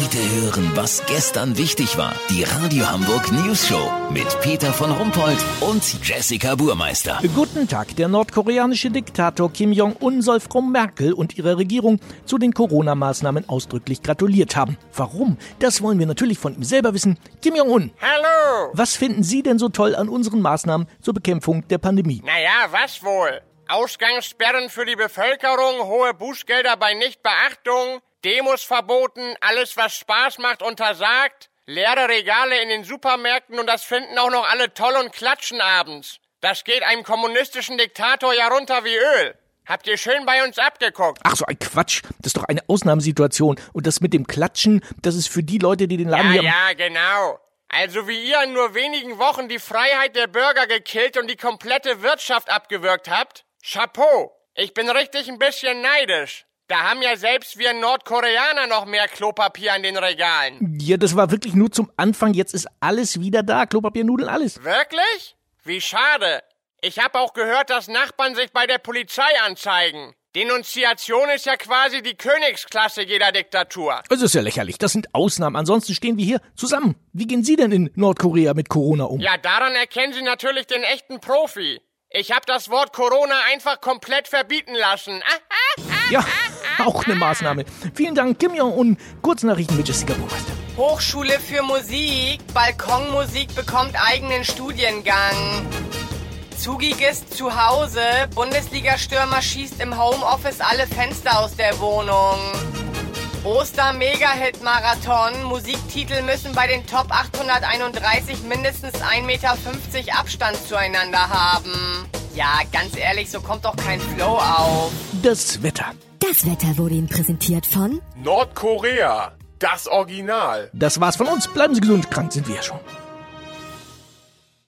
Heute hören, was gestern wichtig war. Die Radio Hamburg News Show mit Peter von Rumpold und Jessica Burmeister. Guten Tag. Der nordkoreanische Diktator Kim Jong-un soll Frau Merkel und ihrer Regierung zu den Corona-Maßnahmen ausdrücklich gratuliert haben. Warum? Das wollen wir natürlich von ihm selber wissen. Kim Jong-un. Hallo! Was finden Sie denn so toll an unseren Maßnahmen zur Bekämpfung der Pandemie? Naja, was wohl? Ausgangssperren für die Bevölkerung, hohe Bußgelder bei Nichtbeachtung, Demos verboten, alles was Spaß macht untersagt, leere Regale in den Supermärkten und das finden auch noch alle toll und klatschen abends. Das geht einem kommunistischen Diktator ja runter wie Öl. Habt ihr schön bei uns abgeguckt? Ach so ein Quatsch. Das ist doch eine Ausnahmesituation. Und das mit dem Klatschen, das ist für die Leute, die den Laden Ja, hier... ja, genau. Also wie ihr in nur wenigen Wochen die Freiheit der Bürger gekillt und die komplette Wirtschaft abgewürgt habt. Chapeau. Ich bin richtig ein bisschen neidisch. Da haben ja selbst wir Nordkoreaner noch mehr Klopapier an den Regalen. Ja, das war wirklich nur zum Anfang. Jetzt ist alles wieder da. Klopapier, Nudeln, alles. Wirklich? Wie schade. Ich habe auch gehört, dass Nachbarn sich bei der Polizei anzeigen. Denunziation ist ja quasi die Königsklasse jeder Diktatur. Das ist ja lächerlich. Das sind Ausnahmen. Ansonsten stehen wir hier zusammen. Wie gehen Sie denn in Nordkorea mit Corona um? Ja, daran erkennen Sie natürlich den echten Profi. Ich habe das Wort Corona einfach komplett verbieten lassen. Ah, Ja, auch eine Maßnahme. Vielen Dank, Kim Jong-un. Kurznachrichten mit Jessica Burmeister. Hochschule für Musik. Balkonmusik bekommt eigenen Studiengang. Zugiges zu Hause. Bundesliga-Stürmer schießt im Homeoffice alle Fenster aus der Wohnung. Oster-Mega-Hit-Marathon. Musiktitel müssen bei den Top 831 mindestens 1,50 Meter Abstand zueinander haben. Ja, ganz ehrlich, so kommt doch kein Flow auf. Das Wetter. Das Wetter wurde Ihnen präsentiert von Nordkorea. Das Original. Das war's von uns. Bleiben Sie gesund. Krank sind wir ja schon.